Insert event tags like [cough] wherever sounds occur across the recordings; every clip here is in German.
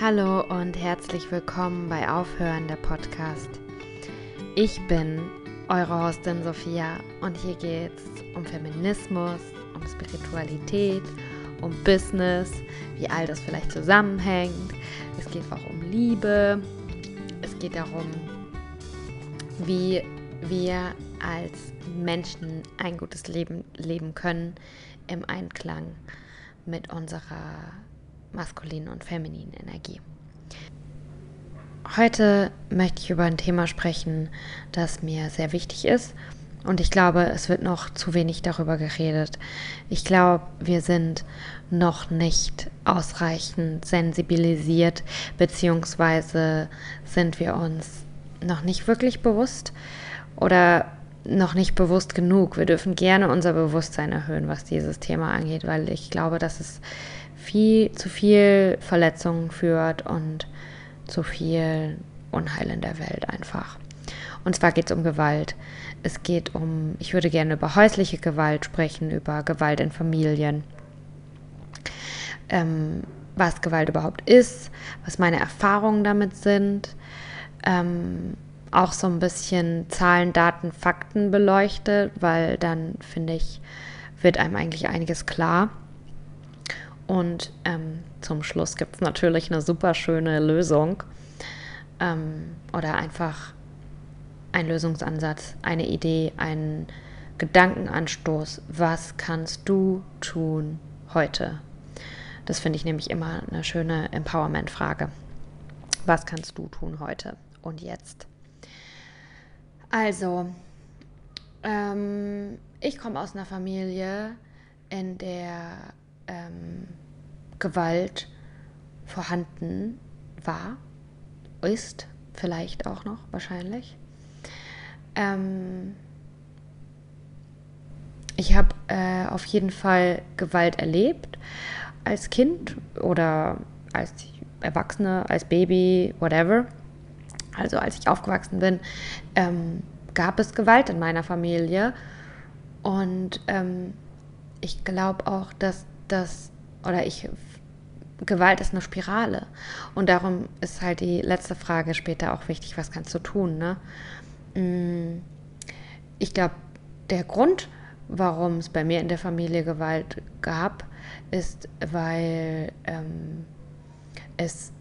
Hallo und herzlich willkommen bei Aufhören der Podcast. Ich bin eure Hostin Sophia und hier geht es um Feminismus, um Spiritualität, um Business, wie all das vielleicht zusammenhängt. Es geht auch um Liebe. Es geht darum, wie wir als Menschen ein gutes Leben leben können im Einklang mit unserer maskulinen und femininen Energie. Heute möchte ich über ein Thema sprechen, das mir sehr wichtig ist und ich glaube, es wird noch zu wenig darüber geredet. Ich glaube, wir sind noch nicht ausreichend sensibilisiert, beziehungsweise sind wir uns noch nicht wirklich bewusst oder noch nicht bewusst genug. Wir dürfen gerne unser Bewusstsein erhöhen, was dieses Thema angeht, weil ich glaube, dass es viel zu viel Verletzungen führt und zu viel Unheil in der Welt einfach. Und zwar geht es um Gewalt. Es geht um, ich würde gerne über häusliche Gewalt sprechen, über Gewalt in Familien, ähm, was Gewalt überhaupt ist, was meine Erfahrungen damit sind, ähm, auch so ein bisschen Zahlen, Daten, Fakten beleuchtet, weil dann finde ich, wird einem eigentlich einiges klar. Und ähm, zum Schluss gibt es natürlich eine super schöne Lösung ähm, oder einfach ein Lösungsansatz, eine Idee, einen Gedankenanstoß. Was kannst du tun heute? Das finde ich nämlich immer eine schöne Empowerment-Frage. Was kannst du tun heute und jetzt? Also, ähm, ich komme aus einer Familie, in der ähm, Gewalt vorhanden war, ist, vielleicht auch noch, wahrscheinlich. Ähm, ich habe äh, auf jeden Fall Gewalt erlebt als Kind oder als Erwachsene, als Baby, whatever. Also als ich aufgewachsen bin, ähm, gab es Gewalt in meiner Familie. Und ähm, ich glaube auch, dass das, oder ich, Gewalt ist eine Spirale. Und darum ist halt die letzte Frage später auch wichtig, was kannst du tun, ne? Mm, ich glaube, der Grund, warum es bei mir in der Familie Gewalt gab, ist, weil ähm, es,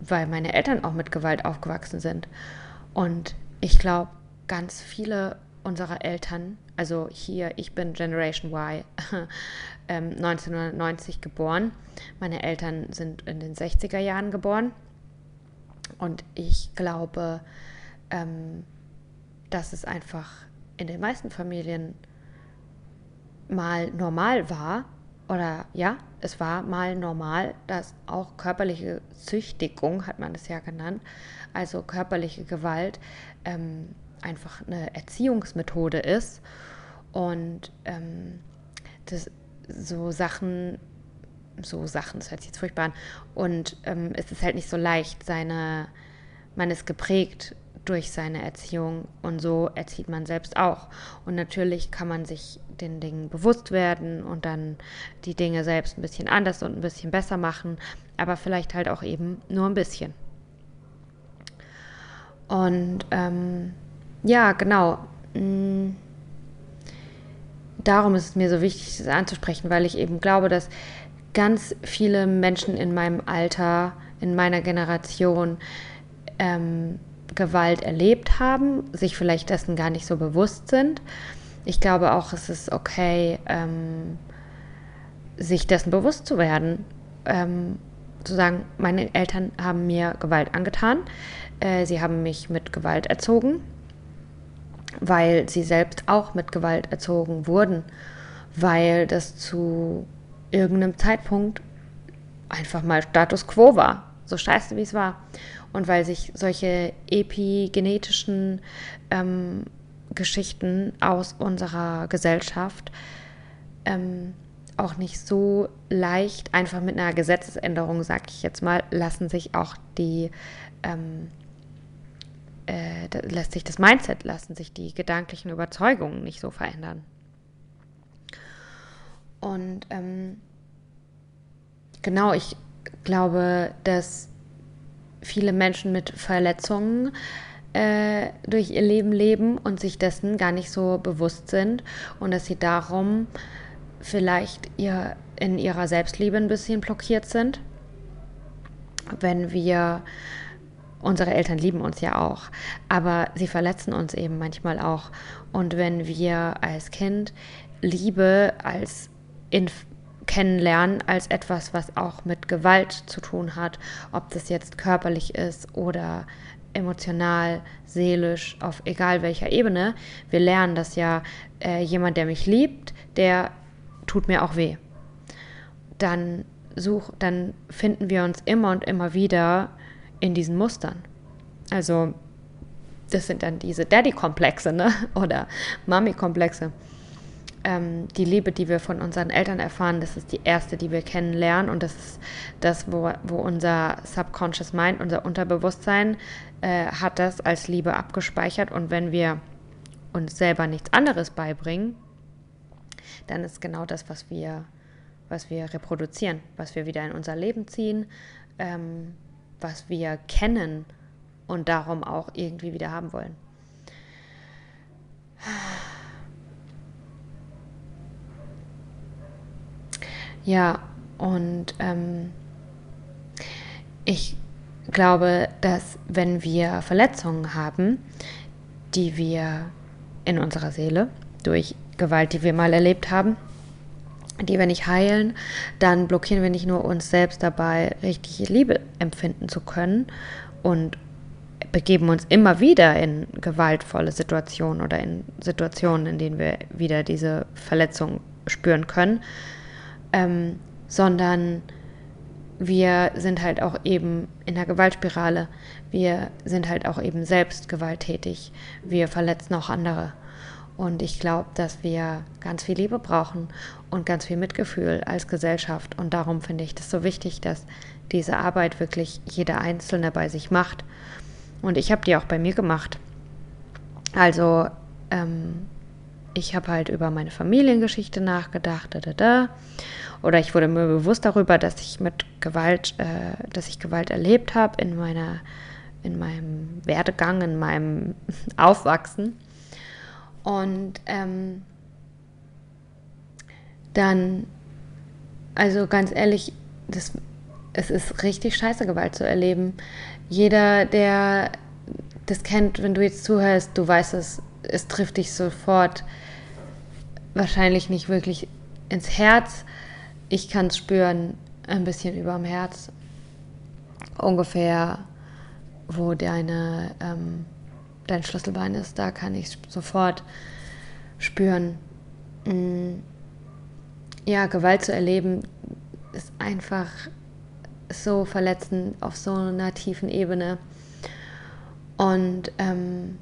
weil meine Eltern auch mit Gewalt aufgewachsen sind. Und ich glaube, ganz viele unserer Eltern, also hier, ich bin Generation Y, 1990 [laughs] ähm, geboren. Meine Eltern sind in den 60er Jahren geboren. Und ich glaube, ähm, dass es einfach in den meisten Familien mal normal war, oder ja, es war mal normal, dass auch körperliche Züchtigung, hat man es ja genannt, also körperliche Gewalt, ähm, einfach eine Erziehungsmethode ist und ähm, das so Sachen, so Sachen, das hört sich jetzt furchtbar an, und ähm, es ist halt nicht so leicht, seine, man ist geprägt durch seine Erziehung und so erzieht man selbst auch. Und natürlich kann man sich den Dingen bewusst werden und dann die Dinge selbst ein bisschen anders und ein bisschen besser machen, aber vielleicht halt auch eben nur ein bisschen. Und ähm, ja, genau. Mm. Darum ist es mir so wichtig, das anzusprechen, weil ich eben glaube, dass ganz viele Menschen in meinem Alter, in meiner Generation, ähm, Gewalt erlebt haben, sich vielleicht dessen gar nicht so bewusst sind. Ich glaube auch, es ist okay, ähm, sich dessen bewusst zu werden. Ähm, zu sagen, meine Eltern haben mir Gewalt angetan, äh, sie haben mich mit Gewalt erzogen weil sie selbst auch mit Gewalt erzogen wurden, weil das zu irgendeinem Zeitpunkt einfach mal Status quo war, so scheiße wie es war. Und weil sich solche epigenetischen ähm, Geschichten aus unserer Gesellschaft ähm, auch nicht so leicht, einfach mit einer Gesetzesänderung, sag ich jetzt mal, lassen sich auch die ähm, äh, lässt sich das Mindset, lassen sich die gedanklichen Überzeugungen nicht so verändern. Und ähm, genau, ich glaube, dass viele Menschen mit Verletzungen äh, durch ihr Leben leben und sich dessen gar nicht so bewusst sind und dass sie darum vielleicht ihr, in ihrer Selbstliebe ein bisschen blockiert sind. Wenn wir, unsere Eltern lieben uns ja auch, aber sie verletzen uns eben manchmal auch. Und wenn wir als Kind Liebe als Inf kennenlernen als etwas, was auch mit Gewalt zu tun hat, ob das jetzt körperlich ist oder emotional, seelisch, auf egal welcher Ebene. Wir lernen das ja, äh, jemand, der mich liebt, der tut mir auch weh. Dann such, dann finden wir uns immer und immer wieder in diesen Mustern. Also das sind dann diese Daddy-Komplexe, ne? [laughs] Oder Mami-Komplexe ähm, die Liebe, die wir von unseren Eltern erfahren, das ist die erste, die wir kennenlernen und das ist das, wo, wo unser Subconscious Mind, unser Unterbewusstsein äh, hat das als Liebe abgespeichert und wenn wir uns selber nichts anderes beibringen, dann ist genau das, was wir, was wir reproduzieren, was wir wieder in unser Leben ziehen, ähm, was wir kennen und darum auch irgendwie wieder haben wollen. Ja, und ähm, ich glaube, dass wenn wir Verletzungen haben, die wir in unserer Seele durch Gewalt, die wir mal erlebt haben, die wir nicht heilen, dann blockieren wir nicht nur uns selbst dabei, richtig Liebe empfinden zu können und begeben uns immer wieder in gewaltvolle Situationen oder in Situationen, in denen wir wieder diese Verletzung spüren können, ähm, sondern wir sind halt auch eben in der Gewaltspirale. Wir sind halt auch eben selbst gewalttätig. Wir verletzen auch andere. Und ich glaube, dass wir ganz viel Liebe brauchen und ganz viel Mitgefühl als Gesellschaft. Und darum finde ich das so wichtig, dass diese Arbeit wirklich jeder Einzelne bei sich macht. Und ich habe die auch bei mir gemacht. Also ähm, ich habe halt über meine Familiengeschichte nachgedacht, da, da, da. Oder ich wurde mir bewusst darüber, dass ich mit Gewalt, äh, dass ich Gewalt erlebt habe in meiner, in meinem Werdegang, in meinem [laughs] Aufwachsen. Und ähm, dann, also ganz ehrlich, das, es ist richtig scheiße, Gewalt zu erleben. Jeder, der das kennt, wenn du jetzt zuhörst, du weißt es, es trifft dich sofort wahrscheinlich nicht wirklich ins Herz. Ich kann es spüren, ein bisschen über dem Herz. Ungefähr, wo deine, ähm, dein Schlüsselbein ist, da kann ich sofort spüren. Mm, ja, Gewalt zu erleben ist einfach so verletzend auf so einer tiefen Ebene. Und ähm,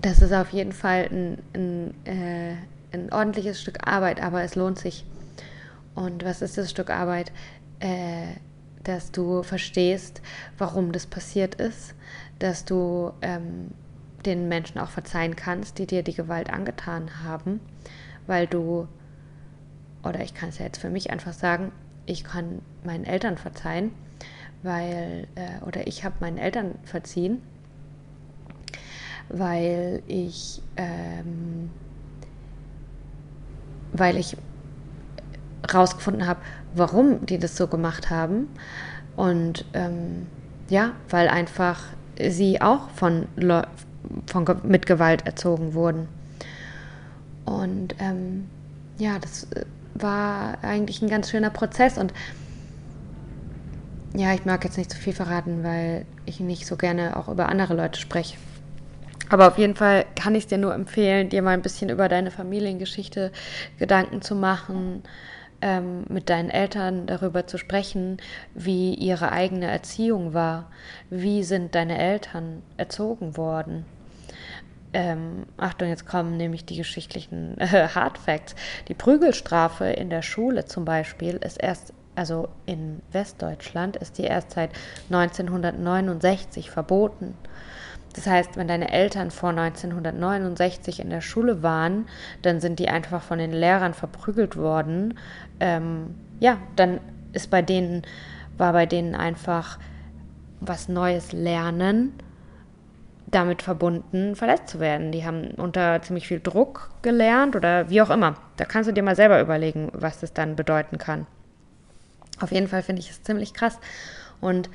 das ist auf jeden Fall ein, ein, äh, ein, ordentliches Stück Arbeit, aber es lohnt sich. Und was ist das Stück Arbeit? Äh, dass du verstehst, warum das passiert ist, dass du ähm, den Menschen auch verzeihen kannst, die dir die Gewalt angetan haben, weil du, oder ich kann es ja jetzt für mich einfach sagen, ich kann meinen Eltern verzeihen, weil, äh, oder ich habe meinen Eltern verziehen, weil ich, ähm, weil ich rausgefunden habe, warum die das so gemacht haben. Und ähm, ja, weil einfach sie auch von, von mit Gewalt erzogen wurden. Und ähm, ja, das äh, war eigentlich ein ganz schöner Prozess. Und ja, ich mag jetzt nicht zu viel verraten, weil ich nicht so gerne auch über andere Leute spreche. Aber auf jeden Fall kann ich es dir nur empfehlen, dir mal ein bisschen über deine Familiengeschichte Gedanken zu machen, ähm, mit deinen Eltern darüber zu sprechen, wie ihre eigene Erziehung war. Wie sind deine Eltern erzogen worden? Ähm, Achtung, jetzt kommen nämlich die geschichtlichen [laughs] äh, Hard Facts. Die Prügelstrafe in der Schule zum Beispiel ist erst, also in Westdeutschland, ist die erst seit 1969 verboten. Das heißt, wenn deine Eltern vor 1969 in der Schule waren, dann sind die einfach von den Lehrern verprügelt worden. Ähm, ja, dann ist bei denen, war bei denen einfach was Neues lernen damit verbunden, verletzt zu werden. Die haben unter ziemlich viel Druck gelernt oder wie auch immer. Da kannst du dir mal selber überlegen, was das dann bedeuten kann. Auf jeden Fall finde ich es ziemlich krass und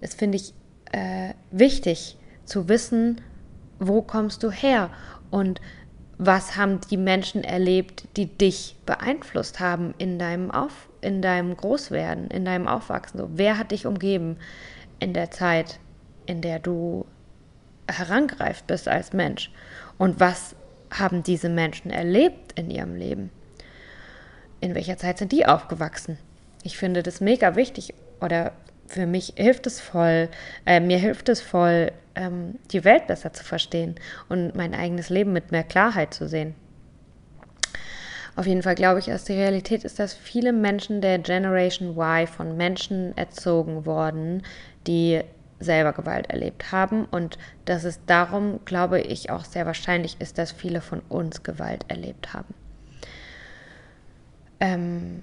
es finde ich äh, wichtig zu wissen, wo kommst du her und was haben die Menschen erlebt, die dich beeinflusst haben in deinem Auf, in deinem Großwerden, in deinem Aufwachsen. So, wer hat dich umgeben in der Zeit, in der du herangereift bist als Mensch? Und was haben diese Menschen erlebt in ihrem Leben? In welcher Zeit sind die aufgewachsen? Ich finde das mega wichtig oder für mich hilft es voll, äh, mir hilft es voll, ähm, die Welt besser zu verstehen und mein eigenes Leben mit mehr Klarheit zu sehen. Auf jeden Fall glaube ich, dass die Realität ist, dass viele Menschen der Generation Y von Menschen erzogen wurden, die selber Gewalt erlebt haben und dass es darum, glaube ich, auch sehr wahrscheinlich ist, dass viele von uns Gewalt erlebt haben. Ähm,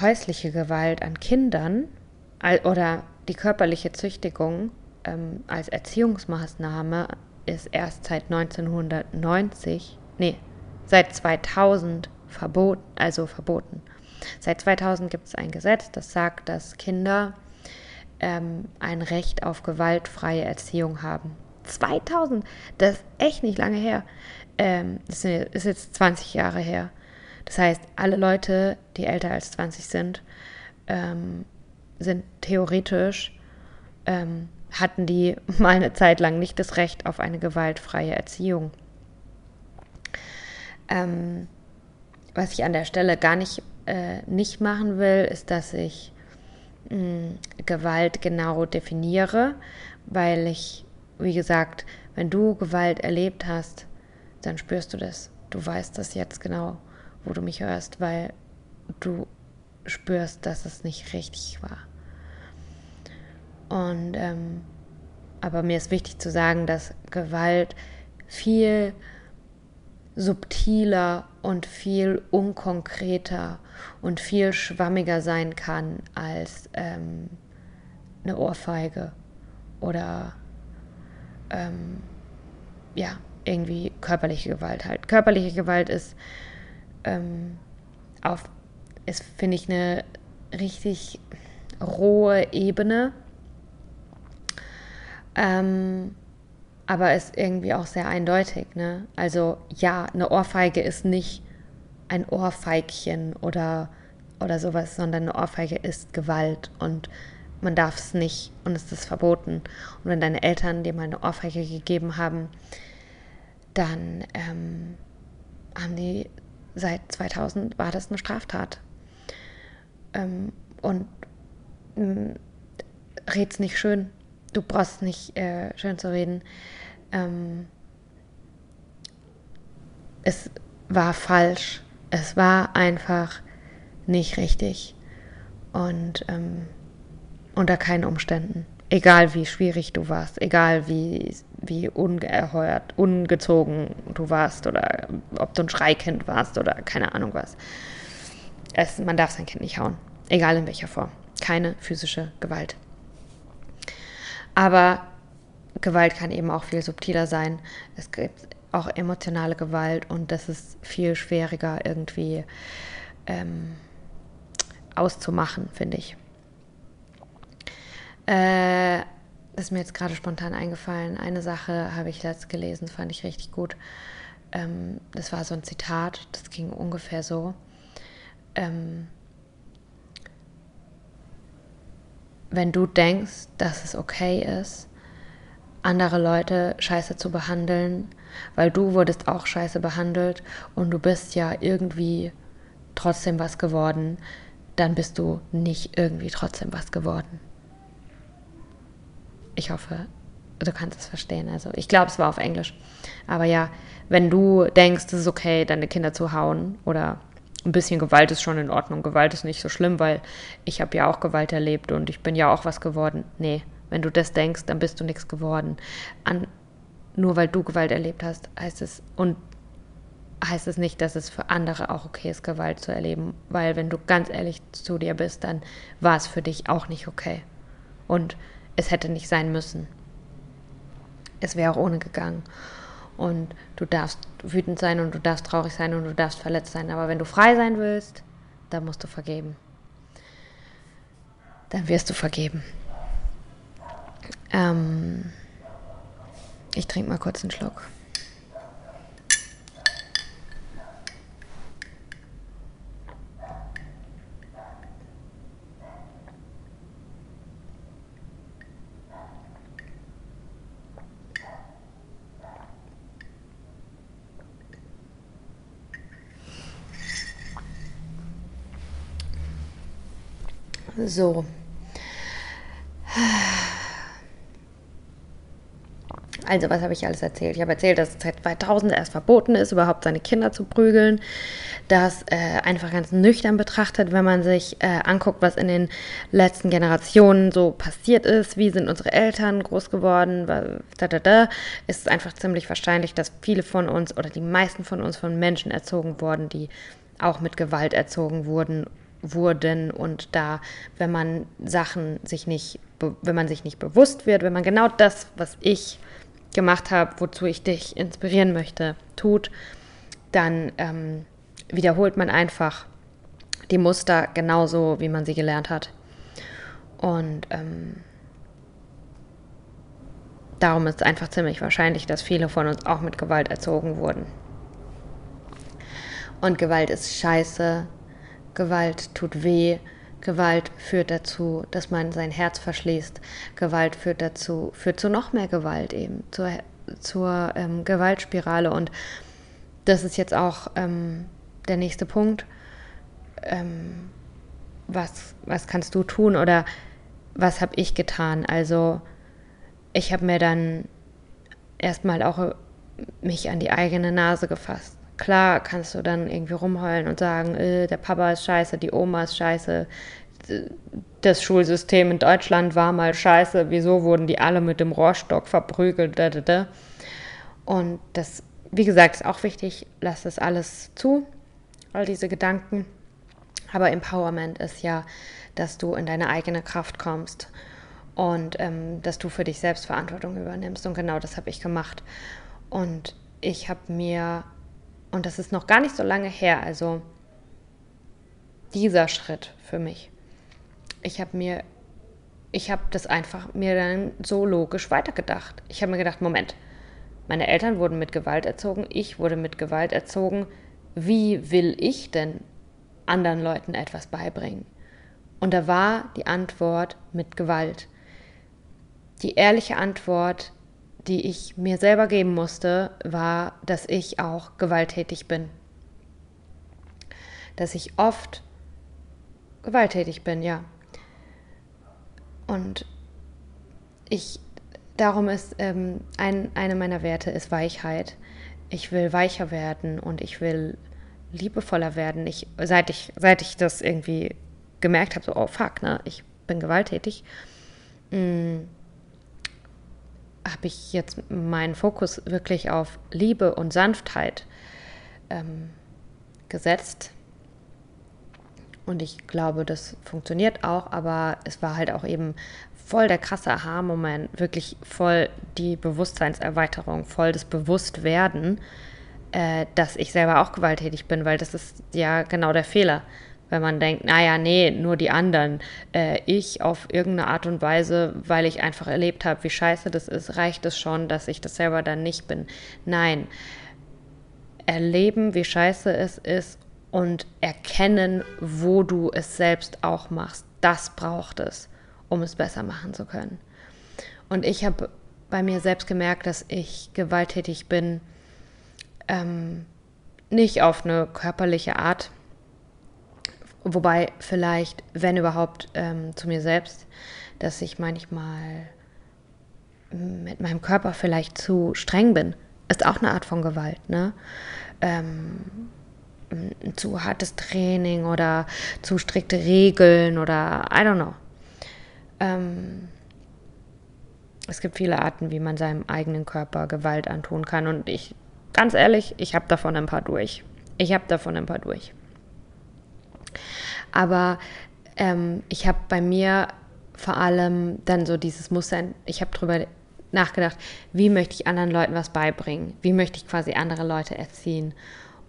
häusliche Gewalt an Kindern oder die körperliche Züchtigung ähm, als Erziehungsmaßnahme ist erst seit 1990, nee, seit 2000 verboten, also verboten. Seit 2000 gibt es ein Gesetz, das sagt, dass Kinder ähm, ein Recht auf gewaltfreie Erziehung haben. 2000, das ist echt nicht lange her. Ähm, das ist jetzt 20 Jahre her. Das heißt, alle Leute, die älter als 20 sind, ähm, sind theoretisch ähm, hatten die [laughs] mal eine Zeit lang nicht das Recht auf eine gewaltfreie Erziehung. Ähm, was ich an der Stelle gar nicht, äh, nicht machen will, ist, dass ich mh, hm, Gewalt genau definiere, weil ich, wie gesagt, wenn du Gewalt erlebt hast, dann spürst du das. Du weißt das jetzt genau, wo du mich hörst, weil du spürst, dass es nicht richtig war. Und ähm, aber mir ist wichtig zu sagen, dass Gewalt viel subtiler und viel unkonkreter und viel schwammiger sein kann als ähm, eine Ohrfeige oder ähm, ja, irgendwie körperliche Gewalt halt. Körperliche Gewalt ist ähm, auf, ist, finde ich, eine richtig rohe Ebene ähm, aber ist irgendwie auch sehr eindeutig. Ne? Also ja, eine Ohrfeige ist nicht ein Ohrfeigchen oder, oder sowas, sondern eine Ohrfeige ist Gewalt und man darf es nicht und es ist verboten. Und wenn deine Eltern dir mal eine Ohrfeige gegeben haben, dann ähm, haben die seit 2000 war das eine Straftat. Ähm, und ähm, red's nicht schön du brauchst nicht äh, schön zu reden. Ähm, es war falsch. Es war einfach nicht richtig. Und ähm, unter keinen Umständen. Egal wie schwierig du warst, egal wie, wie ungeheuert, ungezogen du warst oder ob du ein Schreikind warst oder keine Ahnung was. Es, man darf sein Kind nicht hauen. Egal in welcher Form. Keine physische Gewalt. Aber Gewalt kann eben auch viel subtiler sein. Es gibt auch emotionale Gewalt und das ist viel schwieriger irgendwie ähm, auszumachen, finde ich. Äh, das ist mir jetzt gerade spontan eingefallen. Eine Sache habe ich letzt gelesen, fand ich richtig gut. Ähm, das war so ein Zitat, das ging ungefähr so. Ähm, wenn du denkst, dass es okay ist, andere Leute scheiße zu behandeln, weil du wurdest auch scheiße behandelt und du bist ja irgendwie trotzdem was geworden, dann bist du nicht irgendwie trotzdem was geworden. Ich hoffe, du kannst es verstehen. Also ich glaube, es war auf Englisch. Aber ja, wenn du denkst, es ist okay, deine Kinder zu hauen oder ein bisschen Gewalt ist schon in Ordnung. Gewalt ist nicht so schlimm, weil ich habe ja auch Gewalt erlebt und ich bin ja auch was geworden. Nee, wenn du das denkst, dann bist du nichts geworden. An, nur weil du Gewalt erlebt hast, heißt es und heißt es nicht, dass es für andere auch okay ist, Gewalt zu erleben, weil wenn du ganz ehrlich zu dir bist, dann war es für dich auch nicht okay und es hätte nicht sein müssen. Es wäre auch ohne gegangen. Und du darfst wütend sein und du darfst traurig sein und du darfst verletzt sein. Aber wenn du frei sein willst, dann musst du vergeben. Dann wirst du vergeben. Ähm ich trinke mal kurz einen Schluck. So. Also, was habe ich alles erzählt? Ich habe erzählt, dass es seit 2000 erst verboten ist, überhaupt seine Kinder zu prügeln. Das äh, einfach ganz nüchtern betrachtet, wenn man sich äh, anguckt, was in den letzten Generationen so passiert ist. Wie sind unsere Eltern groß geworden? Da, da, da, ist es einfach ziemlich wahrscheinlich, dass viele von uns oder die meisten von uns von Menschen erzogen wurden, die auch mit Gewalt erzogen wurden wurden und da, wenn man Sachen sich nicht, wenn man sich nicht bewusst wird, wenn man genau das, was ich gemacht habe, wozu ich dich inspirieren möchte, tut, dann ähm, wiederholt man einfach die Muster genauso, wie man sie gelernt hat. Und ähm, darum ist es einfach ziemlich wahrscheinlich, dass viele von uns auch mit Gewalt erzogen wurden. Und Gewalt ist scheiße, Gewalt tut weh, Gewalt führt dazu, dass man sein Herz verschließt. Gewalt führt dazu, führt zu noch mehr Gewalt eben, zur, zur ähm, Gewaltspirale. Und das ist jetzt auch ähm, der nächste Punkt. Ähm, was, was kannst du tun oder was habe ich getan? Also ich habe mir dann erstmal auch mich an die eigene Nase gefasst. Klar kannst du dann irgendwie rumheulen und sagen, äh, der Papa ist scheiße, die Oma ist scheiße, das Schulsystem in Deutschland war mal scheiße, wieso wurden die alle mit dem Rohrstock verprügelt? Da, da, da. Und das, wie gesagt, ist auch wichtig, lass das alles zu, all diese Gedanken. Aber Empowerment ist ja, dass du in deine eigene Kraft kommst und ähm, dass du für dich selbst Verantwortung übernimmst. Und genau das habe ich gemacht. Und ich habe mir und das ist noch gar nicht so lange her, also dieser Schritt für mich. Ich habe mir, ich habe das einfach mir dann so logisch weitergedacht. Ich habe mir gedacht, Moment, meine Eltern wurden mit Gewalt erzogen, ich wurde mit Gewalt erzogen. Wie will ich denn anderen Leuten etwas beibringen? Und da war die Antwort mit Gewalt. Die ehrliche Antwort, die ich mir selber geben musste, war, dass ich auch gewalttätig bin. Dass ich oft gewalttätig bin, ja. Und ich, darum ist ähm, ein, eine meiner Werte ist Weichheit. Ich will weicher werden und ich will liebevoller werden. Ich, seit ich, seit ich das irgendwie gemerkt habe, so, oh fuck, ne, ich bin gewalttätig, mh, mm, habe ich jetzt meinen Fokus wirklich auf Liebe und Sanftheit ähm, gesetzt. Und ich glaube, das funktioniert auch, aber es war halt auch eben voll der krasse Aha-Moment, wirklich voll die Bewusstseinserweiterung, voll das Bewusstwerden, äh, dass ich selber auch gewalttätig bin, weil das ist ja genau der Fehler wenn man denkt, naja, nee, nur die anderen. Äh, ich auf irgendeine Art und Weise, weil ich einfach erlebt habe, wie scheiße das ist, reicht es schon, dass ich das selber dann nicht bin. Nein, erleben, wie scheiße es ist und erkennen, wo du es selbst auch machst. Das braucht es, um es besser machen zu können. Und ich habe bei mir selbst gemerkt, dass ich gewalttätig bin, ähm, nicht auf eine körperliche Art, Wobei vielleicht, wenn überhaupt, ähm, zu mir selbst, dass ich manchmal mit meinem Körper vielleicht zu streng bin. Ist auch eine Art von Gewalt, ne? Ähm, zu hartes Training oder zu strikte Regeln oder I don't know. Ähm, es gibt viele Arten, wie man seinem eigenen Körper Gewalt antun kann. Und ich, ganz ehrlich, ich habe davon ein paar durch. Ich habe davon ein paar durch. Aber ähm, ich habe bei mir vor allem dann so dieses Muster, ich habe darüber nachgedacht, wie möchte ich anderen Leuten was beibringen? Wie möchte ich quasi andere Leute erziehen?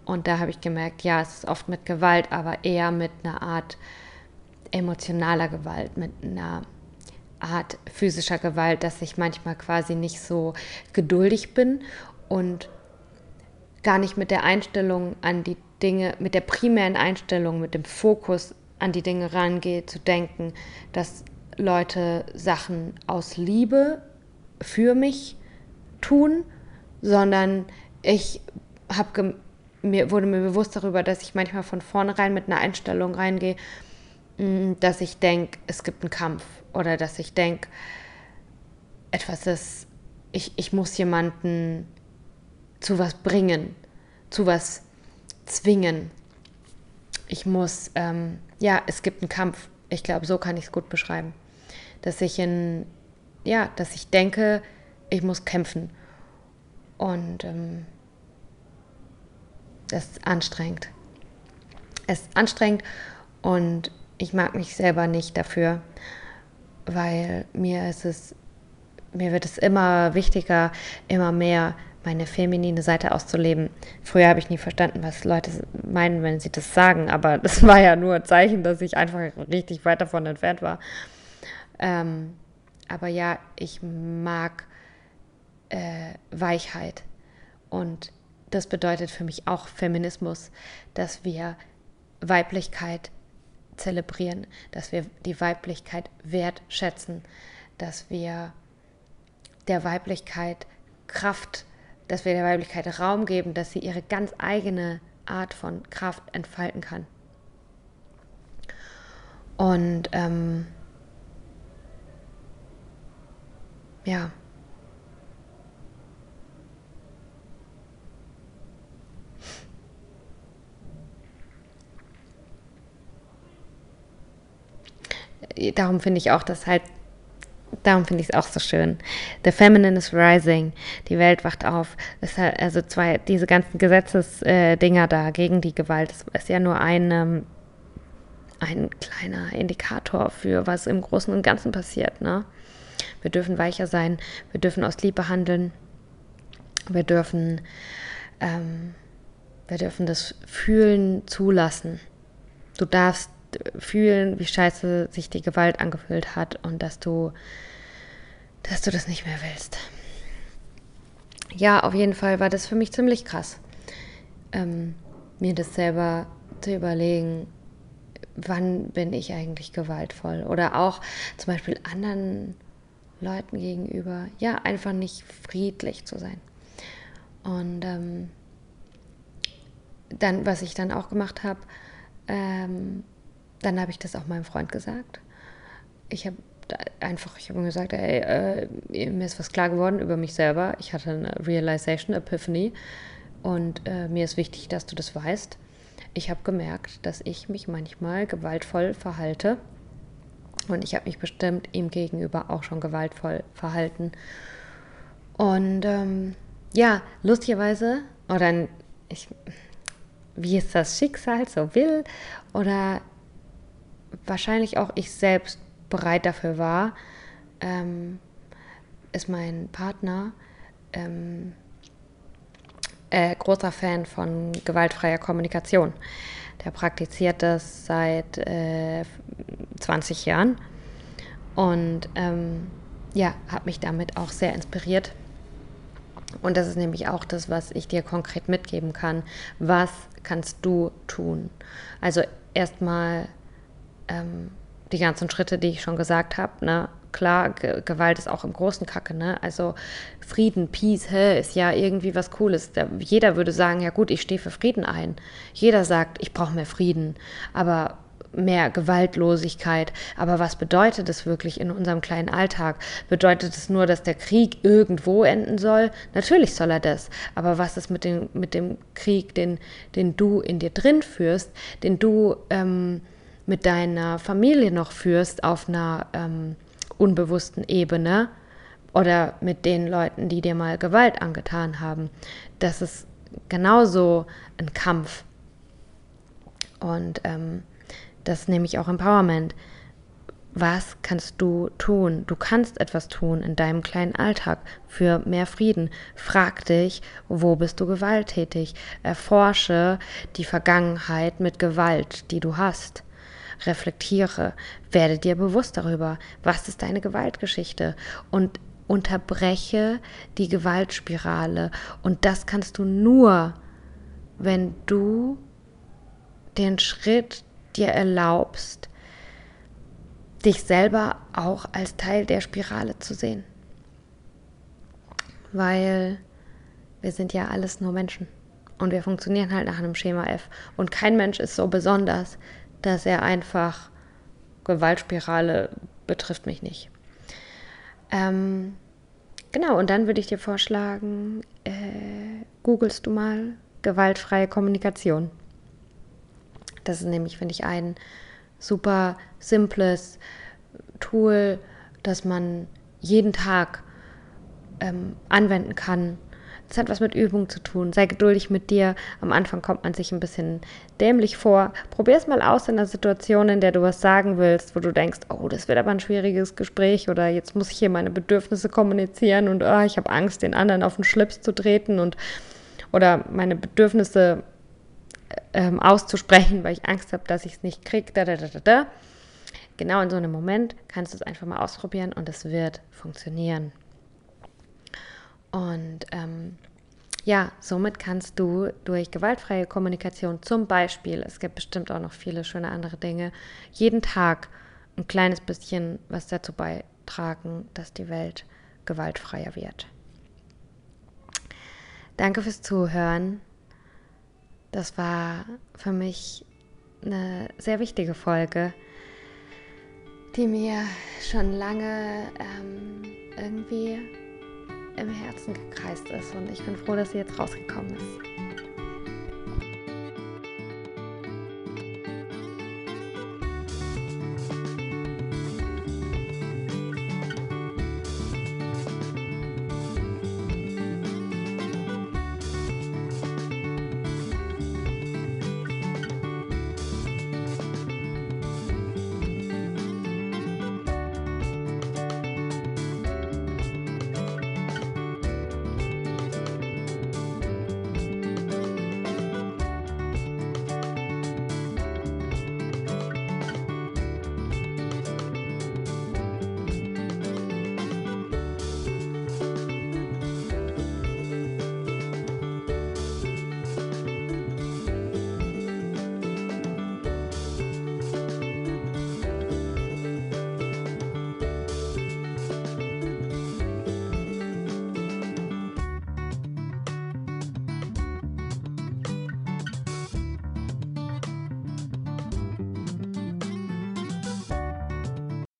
Und da habe ich gemerkt, ja, es ist oft mit Gewalt, aber eher mit einer Art emotionaler Gewalt, mit einer Art physischer Gewalt, dass ich manchmal quasi nicht so geduldig bin und gar nicht mit der Einstellung an die Dinge, mit der primären Einstellung, mit dem Fokus an die Dinge rangehe, zu denken, dass Leute Sachen aus Liebe für mich tun, sondern ich habe mir wurde mir bewusst darüber, dass ich manchmal von vornherein mit einer Einstellung reingehe, mm, dass ich denke, es gibt einen Kampf oder dass ich denke, etwas ist, ich, ich muss jemanden zu was bringen, zu was zwingen. Ich muss, ähm, ja, es gibt einen Kampf. Ich glaube, so kann ich es gut beschreiben. Dass ich in, ja, dass ich denke, ich muss kämpfen. Und ähm, das ist anstrengend. Es ist anstrengend und ich mag mich selber nicht dafür weil mir ist es, mir wird es immer wichtiger, immer mehr meine feminine Seite auszuleben. Früher habe ich nie verstanden, was Leute meinen, wenn sie das sagen, aber [laughs] das war ja nur ein Zeichen, dass ich einfach richtig weit davon entfernt war. Ähm, aber ja, ich mag äh, Weichheit und das bedeutet für mich auch Feminismus, dass wir Weiblichkeit zelebrieren, dass wir die Weiblichkeit wertschätzen, dass wir der Weiblichkeit Kraft, dass wir der Weiblichkeit Raum geben, dass sie ihre ganz eigene Art von Kraft entfalten kann. Und ähm, ja. darum finde ich auch, dass halt, darum finde ich es auch so schön. The Feminine is Rising, die Welt wacht auf. Hat also zwei, diese ganzen Gesetzesdinger äh, da gegen die Gewalt, das ist ja nur ein, ähm, ein kleiner Indikator für was im Großen und Ganzen passiert. Ne? Wir dürfen weicher sein, wir dürfen aus Liebe handeln, wir dürfen, ähm, wir dürfen das Fühlen zulassen. Du darfst fühlen, wie scheiße sich die Gewalt angefühlt hat und dass du, dass du das nicht mehr willst. Ja, auf jeden Fall war das für mich ziemlich krass, ähm, mir das selber zu überlegen, wann bin ich eigentlich gewaltvoll oder auch zum Beispiel anderen Leuten gegenüber, ja, einfach nicht friedlich zu sein. Und ähm, dann, was ich dann auch gemacht habe, ähm, dann habe ich das auch meinem Freund gesagt. Ich habe einfach, ich habe ihm gesagt, ey, äh, mir ist was klar geworden über mich selber. Ich hatte eine Realization, Epiphany und äh, mir ist wichtig, dass du das weißt. Ich habe gemerkt, dass ich mich manchmal gewaltvoll verhalte und ich habe mich bestimmt ihm gegenüber auch schon gewaltvoll verhalten. Und ähm, ja, lustigerweise, oder ich, wie es das Schicksal so will, oder wahrscheinlich auch ich selbst bereit dafür war, ähm, ist mein Partner ähm, äh, großer Fan von gewaltfreier Kommunikation. Der praktiziert das seit äh, 20 Jahren und ähm, ja, hat mich damit auch sehr inspiriert. Und das ist nämlich auch das, was ich dir konkret mitgeben kann. Was kannst du tun? Also erstmal ähm, die ganzen Schritte, die ich schon gesagt habe, ne? Klar, G Gewalt ist auch im Großen Kacke, ne? Also Frieden, Peace, hä, ist ja irgendwie was Cooles. Da, jeder würde sagen, ja gut, ich stehe für Frieden ein. Jeder sagt, ich brauche mehr Frieden, aber mehr Gewaltlosigkeit. Aber was bedeutet es wirklich in unserem kleinen Alltag? Bedeutet es nur, dass der Krieg irgendwo enden soll? Natürlich soll er das. Aber was ist mit dem, mit dem Krieg, den, den du in dir drin führst, den du ähm, mit deiner Familie noch führst auf einer ähm, unbewussten Ebene oder mit den Leuten, die dir mal Gewalt angetan haben. Das ist genauso ein Kampf. Und ähm, das nehme ich auch Empowerment. Was kannst du tun? Du kannst etwas tun in deinem kleinen Alltag für mehr Frieden. Frag dich, wo bist du gewalttätig? Erforsche die Vergangenheit mit Gewalt, die du hast. Reflektiere, werde dir bewusst darüber, was ist deine Gewaltgeschichte und unterbreche die Gewaltspirale. Und das kannst du nur, wenn du den Schritt dir erlaubst, dich selber auch als Teil der Spirale zu sehen. Weil wir sind ja alles nur Menschen und wir funktionieren halt nach einem Schema F. Und kein Mensch ist so besonders, dass er einfach Gewaltspirale betrifft mich nicht. Ähm, genau, und dann würde ich dir vorschlagen, äh, googelst du mal gewaltfreie Kommunikation. Das ist nämlich, finde ich, ein super simples Tool, das man jeden Tag ähm, anwenden kann. Das hat was mit Übung zu tun. Sei geduldig mit dir. Am Anfang kommt man sich ein bisschen dämlich vor. Probier es mal aus in einer Situation, in der du was sagen willst, wo du denkst, oh, das wird aber ein schwieriges Gespräch oder jetzt muss ich hier meine Bedürfnisse kommunizieren und oh, ich habe Angst, den anderen auf den Schlips zu treten und oder meine Bedürfnisse ähm, auszusprechen, weil ich Angst habe, dass ich es nicht kriege. Da, da, da, da. Genau in so einem Moment kannst du es einfach mal ausprobieren und es wird funktionieren. Und ähm, ja, somit kannst du durch gewaltfreie Kommunikation zum Beispiel, es gibt bestimmt auch noch viele schöne andere Dinge, jeden Tag ein kleines bisschen was dazu beitragen, dass die Welt gewaltfreier wird. Danke fürs Zuhören. Das war für mich eine sehr wichtige Folge, die mir schon lange ähm, irgendwie im Herzen gekreist ist. Und ich bin froh, dass sie jetzt rausgekommen ist.